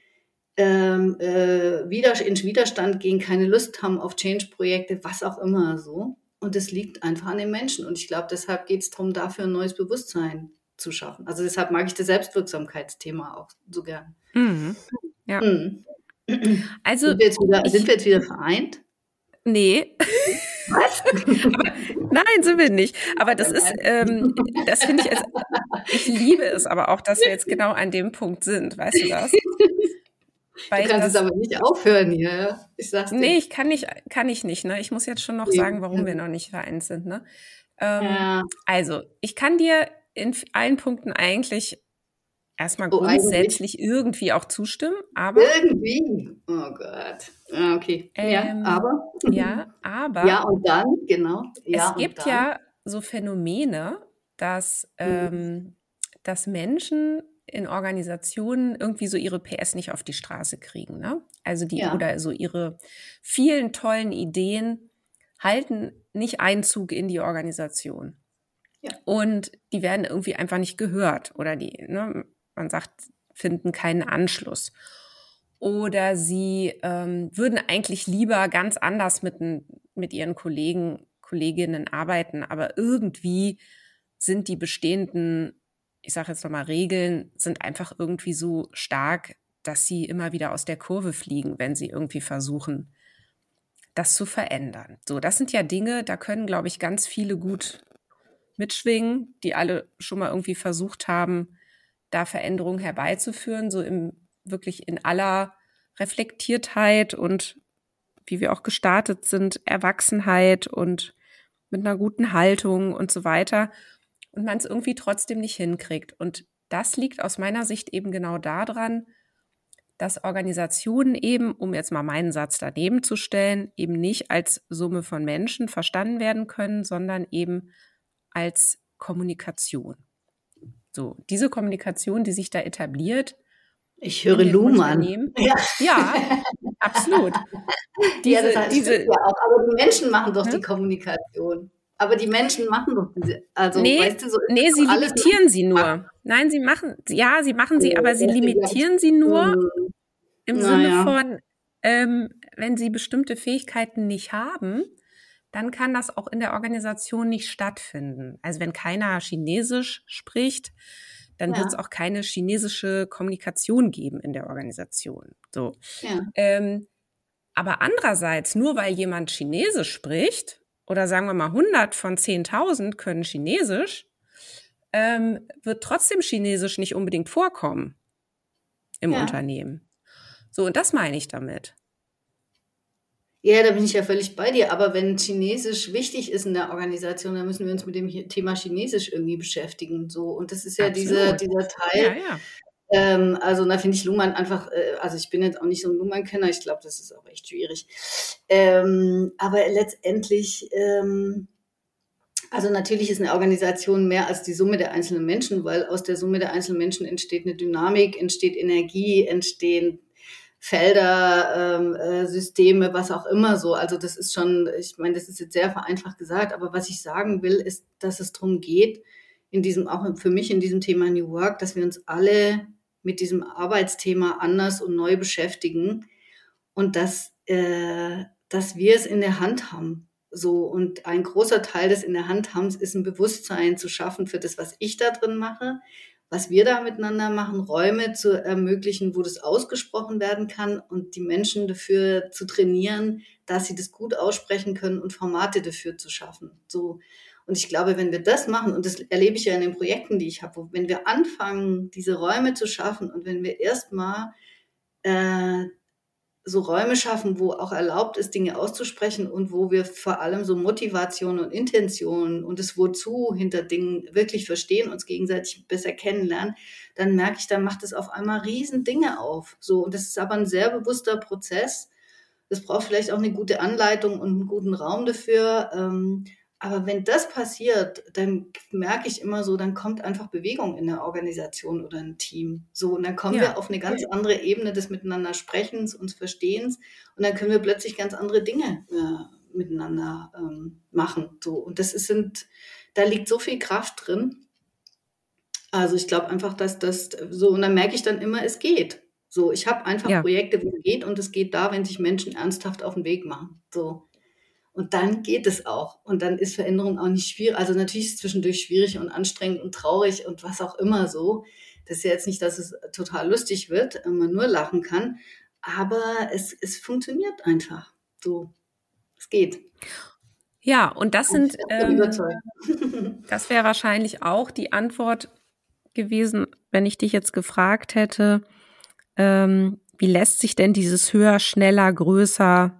ähm, äh, wieder, in Widerstand gehen, keine Lust haben auf Change-Projekte, was auch immer so. Und das liegt einfach an den Menschen. Und ich glaube, deshalb geht es darum, dafür ein neues Bewusstsein zu schaffen. Also deshalb mag ich das Selbstwirksamkeitsthema auch so gern. Mhm. Ja. Mhm. Also sind wir, jetzt wieder, ich, sind wir jetzt wieder vereint? Nee. Was? aber, nein, sind wir nicht. Aber das ist, ähm, das finde ich, als, ich liebe es aber auch, dass wir jetzt genau an dem Punkt sind. Weißt du das? Weil du kannst das, es aber nicht aufhören hier. Ich sag's dir. Nee, ich kann nicht, kann ich nicht. Ne? Ich muss jetzt schon noch sagen, warum wir noch nicht vereint sind. Ne? Ähm, ja. Also, ich kann dir in allen Punkten eigentlich erstmal oh, grundsätzlich eigentlich? irgendwie auch zustimmen, aber. Irgendwie? Oh Gott. Okay. Ähm, ja, aber. Ja, aber. Ja, und dann, genau. Ja, es gibt ja so Phänomene, dass, mhm. ähm, dass Menschen in Organisationen irgendwie so ihre PS nicht auf die Straße kriegen. Ne? Also die ja. oder so ihre vielen tollen Ideen halten nicht Einzug in die Organisation. Ja. Und die werden irgendwie einfach nicht gehört oder die, ne, man sagt, finden keinen Anschluss. Oder sie ähm, würden eigentlich lieber ganz anders mit, mit ihren Kollegen, Kolleginnen arbeiten, aber irgendwie sind die bestehenden ich sage jetzt nochmal, Regeln sind einfach irgendwie so stark, dass sie immer wieder aus der Kurve fliegen, wenn sie irgendwie versuchen, das zu verändern. So, das sind ja Dinge, da können, glaube ich, ganz viele gut mitschwingen, die alle schon mal irgendwie versucht haben, da Veränderungen herbeizuführen, so im wirklich in aller Reflektiertheit und wie wir auch gestartet sind, Erwachsenheit und mit einer guten Haltung und so weiter und man es irgendwie trotzdem nicht hinkriegt. Und das liegt aus meiner Sicht eben genau daran, dass Organisationen eben, um jetzt mal meinen Satz daneben zu stellen, eben nicht als Summe von Menschen verstanden werden können, sondern eben als Kommunikation. So, diese Kommunikation, die sich da etabliert. Ich höre Luhmann. Ja. ja, absolut. Diese, ja, das heißt, diese, ja auch, aber die Menschen machen doch hm? die Kommunikation. Aber die Menschen machen doch diese, also nee, weißt du, so nee, sie limitieren sie nur. Nein, sie machen, ja, sie machen sie, aber sie limitieren sie nur hm. im Sinne ja. von, ähm, wenn sie bestimmte Fähigkeiten nicht haben, dann kann das auch in der Organisation nicht stattfinden. Also wenn keiner Chinesisch spricht, dann ja. wird es auch keine chinesische Kommunikation geben in der Organisation. So. Ja. Ähm, aber andererseits, nur weil jemand Chinesisch spricht, oder sagen wir mal 100 von 10.000 können Chinesisch, ähm, wird trotzdem Chinesisch nicht unbedingt vorkommen im ja. Unternehmen. So, und das meine ich damit. Ja, da bin ich ja völlig bei dir. Aber wenn Chinesisch wichtig ist in der Organisation, dann müssen wir uns mit dem Thema Chinesisch irgendwie beschäftigen. So. Und das ist ja dieser, dieser Teil, ja, ja. Ähm, also da finde ich Luhmann einfach, äh, also ich bin jetzt auch nicht so ein Luhmann-Kenner, ich glaube, das ist auch echt schwierig. Ähm, aber letztendlich, ähm, also natürlich ist eine Organisation mehr als die Summe der einzelnen Menschen, weil aus der Summe der einzelnen Menschen entsteht eine Dynamik, entsteht Energie, entstehen Felder, ähm, äh, Systeme, was auch immer so. Also das ist schon, ich meine, das ist jetzt sehr vereinfacht gesagt, aber was ich sagen will, ist, dass es darum geht, in diesem, auch für mich in diesem Thema New Work, dass wir uns alle mit diesem Arbeitsthema anders und neu beschäftigen und dass, äh, dass wir es in der Hand haben. So, und ein großer Teil des in der Hand haben ist ein Bewusstsein zu schaffen für das, was ich da drin mache, was wir da miteinander machen, Räume zu ermöglichen, wo das ausgesprochen werden kann und die Menschen dafür zu trainieren, dass sie das gut aussprechen können und Formate dafür zu schaffen. So. Und ich glaube, wenn wir das machen, und das erlebe ich ja in den Projekten, die ich habe, wenn wir anfangen, diese Räume zu schaffen und wenn wir erstmal äh, so Räume schaffen, wo auch erlaubt ist, Dinge auszusprechen und wo wir vor allem so Motivation und Intention und das Wozu hinter Dingen wirklich verstehen, uns gegenseitig besser kennenlernen, dann merke ich, dann macht es auf einmal riesen Dinge auf. So, und das ist aber ein sehr bewusster Prozess. Das braucht vielleicht auch eine gute Anleitung und einen guten Raum dafür. Ähm, Aber wenn das passiert, dann merke ich immer so, dann kommt einfach Bewegung in der Organisation oder ein Team. So, und dann kommen ja. wir auf eine ganz andere Ebene des Miteinander Sprechens, uns Verstehens. Und dann können wir plötzlich ganz andere Dinge äh, miteinander ähm, machen. So, und das ist, sind, da liegt so viel Kraft drin. Also ich glaube einfach, dass das so, und dann merke ich dann immer, es geht. So, ich habe einfach ja. Projekte, wo es geht und es geht da, wenn sich Menschen ernsthaft auf den Weg machen. So. Und dann geht es auch. Und dann ist Veränderung auch nicht schwierig. Also natürlich ist es zwischendurch schwierig und anstrengend und traurig und was auch immer so. Das ist ja jetzt nicht, dass es total lustig wird, man nur lachen kann. Aber es, es funktioniert einfach. So. Es geht. Ja, und das sind, ähm, das wäre wahrscheinlich auch die Antwort gewesen, wenn ich dich jetzt gefragt hätte, ähm, wie lässt sich denn dieses höher, schneller, größer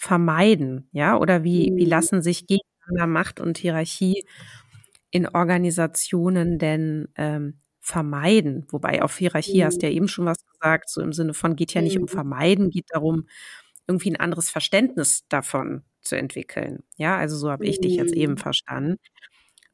vermeiden? Ja, oder wie, wie mhm. lassen sich gegeneinander Macht und Hierarchie in Organisationen denn ähm, vermeiden? Wobei auf Hierarchie mhm. hast du ja eben schon was gesagt, so im Sinne von geht ja nicht um mhm. Vermeiden, geht darum, irgendwie ein anderes Verständnis davon zu entwickeln. Ja, also so habe ich dich jetzt eben verstanden.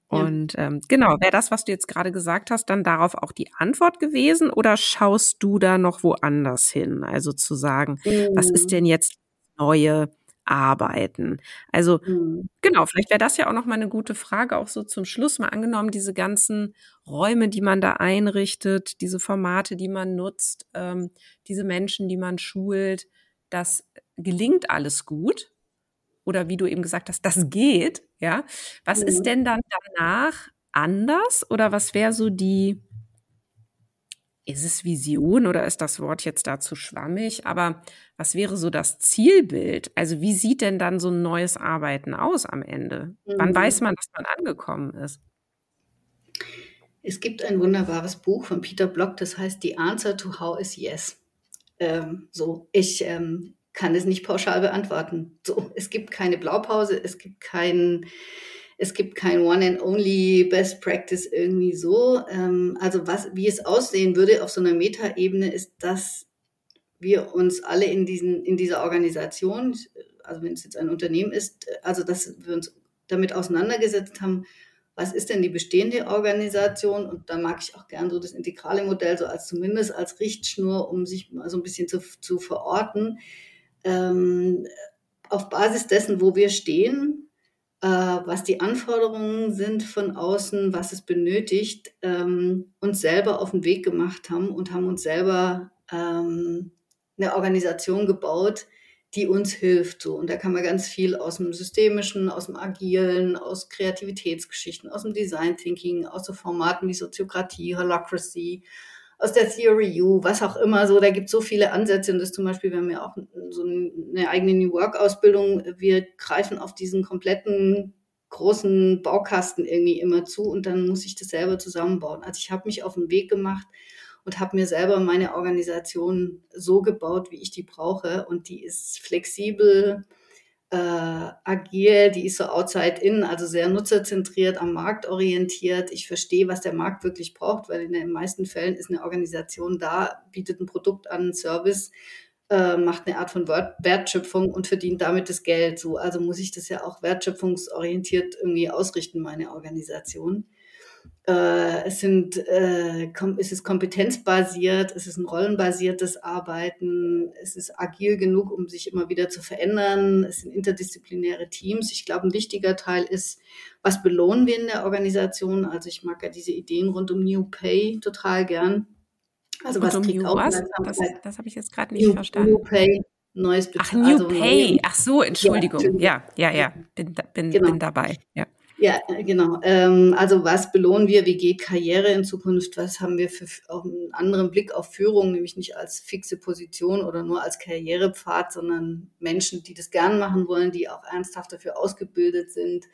Und ähm, genau, wäre das, was du jetzt gerade gesagt hast, dann darauf auch die Antwort gewesen oder schaust du da noch woanders hin? Also zu sagen, mhm. was ist denn jetzt neue arbeiten. Also mhm. genau, vielleicht wäre das ja auch noch mal eine gute Frage, auch so zum Schluss mal angenommen, diese ganzen Räume, die man da einrichtet, diese Formate, die man nutzt, ähm, diese Menschen, die man schult, das gelingt alles gut. Oder wie du eben gesagt hast, das geht, ja. Was mhm. ist denn dann danach anders? Oder was wäre so die, ist es Vision oder ist das Wort jetzt dazu schwammig? Aber was wäre so das Zielbild? Also wie sieht denn dann so ein neues Arbeiten aus am Ende? Mhm. Wann weiß man, dass man angekommen ist? Es gibt ein wunderbares Buch von Peter Block, das heißt The Answer to How is Yes. Ähm, so, ich ähm, kann es nicht pauschal beantworten. So, es gibt keine Blaupause, es gibt keinen es gibt kein One and Only Best Practice irgendwie so. Ähm, also was, wie es aussehen würde auf so einer Metaebene, ist, dass wir uns alle in diesen, in dieser Organisation, also wenn es jetzt ein Unternehmen ist, also dass wir uns damit auseinandergesetzt haben, was ist denn die bestehende Organisation? Und da mag ich auch gern so das integrale Modell so als zumindest als Richtschnur, um sich mal so ein bisschen zu, zu verorten. Ähm, auf Basis dessen, wo wir stehen, was die Anforderungen sind von außen, was es benötigt, ähm, uns selber auf den Weg gemacht haben und haben uns selber ähm, eine Organisation gebaut, die uns hilft. So. Und da kann man ganz viel aus dem Systemischen, aus dem Agilen, aus Kreativitätsgeschichten, aus dem Design Thinking, aus so Formaten wie Soziokratie, Holacracy, aus der Theory U, was auch immer so. Da gibt es so viele Ansätze und das zum Beispiel, wir haben ja auch so eine eigene New Work Ausbildung. Wir greifen auf diesen kompletten großen Baukasten irgendwie immer zu und dann muss ich das selber zusammenbauen. Also ich habe mich auf den Weg gemacht und habe mir selber meine Organisation so gebaut, wie ich die brauche und die ist flexibel, äh, agil, die ist so outside in, also sehr nutzerzentriert, am Markt orientiert. Ich verstehe, was der Markt wirklich braucht, weil in den meisten Fällen ist eine Organisation da, bietet ein Produkt an, einen Service, äh, macht eine Art von Wertschöpfung und verdient damit das Geld. So, also muss ich das ja auch wertschöpfungsorientiert irgendwie ausrichten, meine Organisation. Äh, es, sind, äh, es ist kompetenzbasiert, es ist ein rollenbasiertes Arbeiten, es ist agil genug, um sich immer wieder zu verändern, es sind interdisziplinäre Teams. Ich glaube, ein wichtiger Teil ist, was belohnen wir in der Organisation? Also ich mag ja diese Ideen rund um New Pay total gern. Also was um kriegt New was? Das, das habe ich jetzt gerade nicht New, verstanden. New Pay, neues Ach, New also Pay. Ach so, Entschuldigung. Ja, ja, ja, ja. Bin, bin, genau. bin dabei. Ja. Ja, genau. Ähm, also was belohnen wir? Wie geht Karriere in Zukunft? Was haben wir für einen anderen Blick auf Führung, nämlich nicht als fixe Position oder nur als Karrierepfad, sondern Menschen, die das gern machen wollen, die auch ernsthaft dafür ausgebildet sind,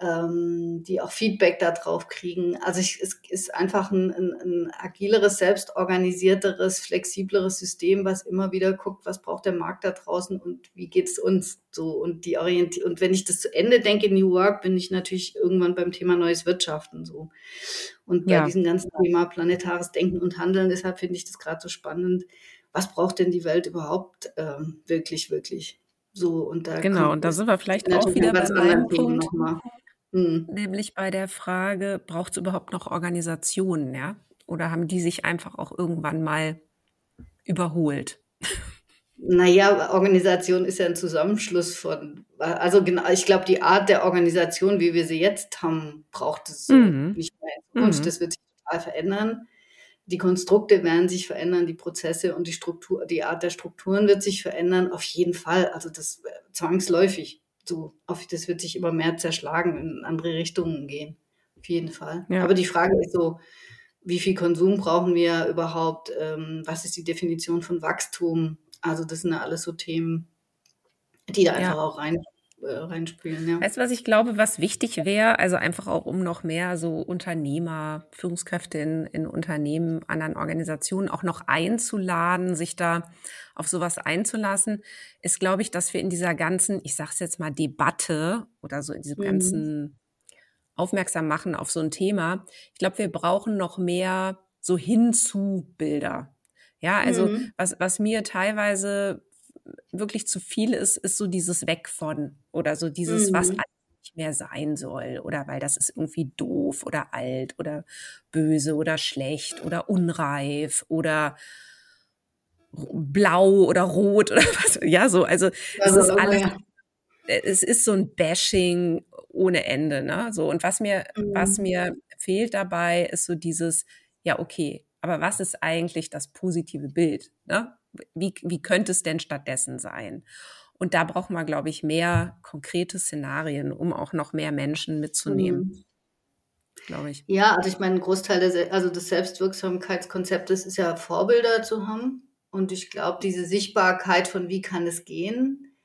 ähm, die auch Feedback darauf kriegen. Also ich, es ist einfach ein, ein, ein agileres, selbstorganisierteres, flexibleres System, was immer wieder guckt, was braucht der Markt da draußen und wie geht es uns so und die Orientierung. Und wenn ich das zu Ende denke, New Work, bin ich natürlich irgendwann beim Thema neues Wirtschaften so. Und bei ja. diesem ganzen Thema planetares Denken und Handeln, deshalb finde ich das gerade so spannend. Was braucht denn die Welt überhaupt ähm, wirklich, wirklich? So, und da genau, und da sind wir vielleicht auch wieder bei einem Punkt. Mhm. Nämlich bei der Frage, braucht es überhaupt noch Organisationen, ja? Oder haben die sich einfach auch irgendwann mal überholt? Naja, Organisation ist ja ein Zusammenschluss von, also genau, ich glaube, die Art der Organisation, wie wir sie jetzt haben, braucht es mhm. nicht mehr in Zukunft. Mhm. Das wird sich total verändern. Die Konstrukte werden sich verändern, die Prozesse und die Struktur, die Art der Strukturen wird sich verändern, auf jeden Fall. Also das äh, zwangsläufig. So, das wird sich immer mehr zerschlagen, in andere Richtungen gehen. Auf jeden Fall. Ja. Aber die Frage ist so, wie viel Konsum brauchen wir überhaupt? Ähm, was ist die Definition von Wachstum? Also das sind ja alles so Themen, die da einfach ja. auch rein, äh, reinspielen. Ja. Weißt du, was ich glaube, was wichtig wäre? Also einfach auch, um noch mehr so Unternehmer, Führungskräfte in, in Unternehmen, anderen Organisationen auch noch einzuladen, sich da auf sowas einzulassen, ist, glaube ich, dass wir in dieser ganzen, ich sage es jetzt mal, Debatte oder so in diesem mhm. ganzen aufmerksam machen auf so ein Thema. Ich glaube, wir brauchen noch mehr so hinzu Bilder. Ja, also mhm. was, was mir teilweise wirklich zu viel ist, ist so dieses Weg von oder so dieses, mhm. was nicht mehr sein soll oder weil das ist irgendwie doof oder alt oder böse oder schlecht oder unreif oder blau oder rot oder was. Ja, so, also es ist alles, es ist so ein Bashing ohne Ende, ne? So, und was mir, mhm. was mir fehlt dabei, ist so dieses, ja, okay, aber was ist eigentlich das positive Bild? Ne? Wie, wie könnte es denn stattdessen sein? Und da braucht man, glaube ich, mehr konkrete Szenarien, um auch noch mehr Menschen mitzunehmen. Mhm. Glaube ich. Ja, also ich meine, ein Großteil des, also des Selbstwirksamkeitskonzeptes ist ja Vorbilder zu haben. Und ich glaube, diese Sichtbarkeit von wie kann es gehen,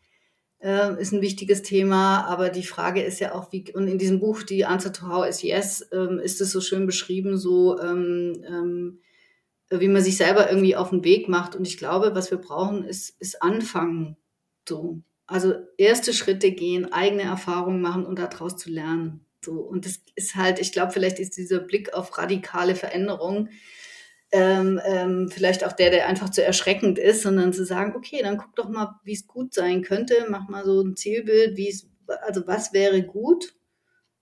äh, ist ein wichtiges Thema. Aber die Frage ist ja auch, wie, und in diesem Buch, die Answer to How is Yes, ähm, ist es so schön beschrieben, so, ähm, ähm, wie man sich selber irgendwie auf den Weg macht. Und ich glaube, was wir brauchen, ist, ist anfangen. So. Also erste Schritte gehen, eigene Erfahrungen machen und daraus zu lernen. So. Und das ist halt, ich glaube, vielleicht ist dieser Blick auf radikale Veränderung ähm, ähm, vielleicht auch der, der einfach zu erschreckend ist, sondern zu sagen, okay, dann guck doch mal, wie es gut sein könnte, mach mal so ein Zielbild, wie es, also was wäre gut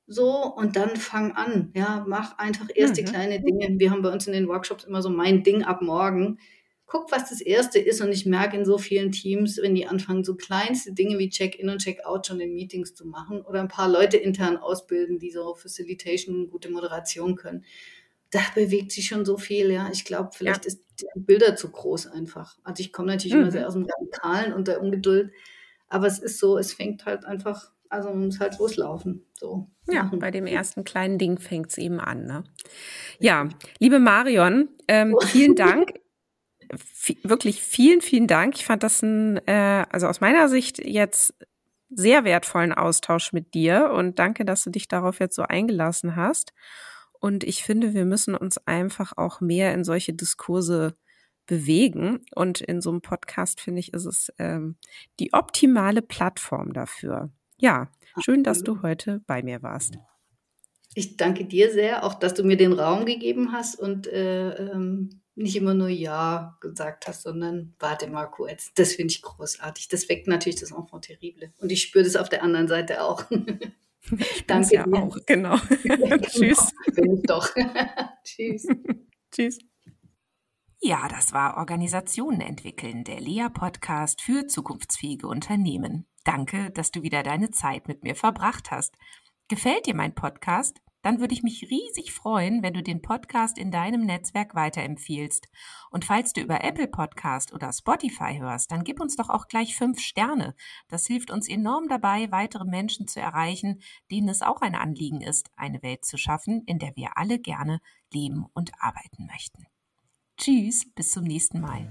so und dann fang an, ja, mach einfach erste mhm. kleine Dinge. Wir haben bei uns in den Workshops immer so mein Ding ab morgen. Guck, was das erste ist und ich merke in so vielen Teams, wenn die anfangen, so kleinste Dinge wie Check-in und Check-out schon in Meetings zu machen oder ein paar Leute intern ausbilden, die so Facilitation, gute Moderation können da bewegt sich schon so viel, ja. Ich glaube, vielleicht ja. ist die Bilder zu groß einfach. Also ich komme natürlich mhm. immer sehr aus dem Radikalen und der Ungeduld, aber es ist so, es fängt halt einfach, also man muss halt loslaufen. So. Ja, bei dem ersten kleinen Ding fängt es eben an. Ne? Ja, liebe Marion, ähm, vielen Dank. wirklich vielen, vielen Dank. Ich fand das ein, äh, also aus meiner Sicht jetzt sehr wertvollen Austausch mit dir und danke, dass du dich darauf jetzt so eingelassen hast. Und ich finde, wir müssen uns einfach auch mehr in solche Diskurse bewegen. Und in so einem Podcast, finde ich, ist es ähm, die optimale Plattform dafür. Ja, schön, dass du heute bei mir warst. Ich danke dir sehr, auch dass du mir den Raum gegeben hast und äh, ähm, nicht immer nur Ja gesagt hast, sondern warte mal kurz. Das finde ich großartig. Das weckt natürlich das Enfant terrible. Und ich spüre das auf der anderen Seite auch. Ich Danke ja dir. auch, genau. Tschüss. Bin ich doch. Tschüss. Tschüss. Ja, das war Organisationen entwickeln, der Lea-Podcast für zukunftsfähige Unternehmen. Danke, dass du wieder deine Zeit mit mir verbracht hast. Gefällt dir mein Podcast? dann würde ich mich riesig freuen, wenn du den Podcast in deinem Netzwerk weiterempfiehlst. Und falls du über Apple Podcast oder Spotify hörst, dann gib uns doch auch gleich fünf Sterne. Das hilft uns enorm dabei, weitere Menschen zu erreichen, denen es auch ein Anliegen ist, eine Welt zu schaffen, in der wir alle gerne leben und arbeiten möchten. Tschüss, bis zum nächsten Mal.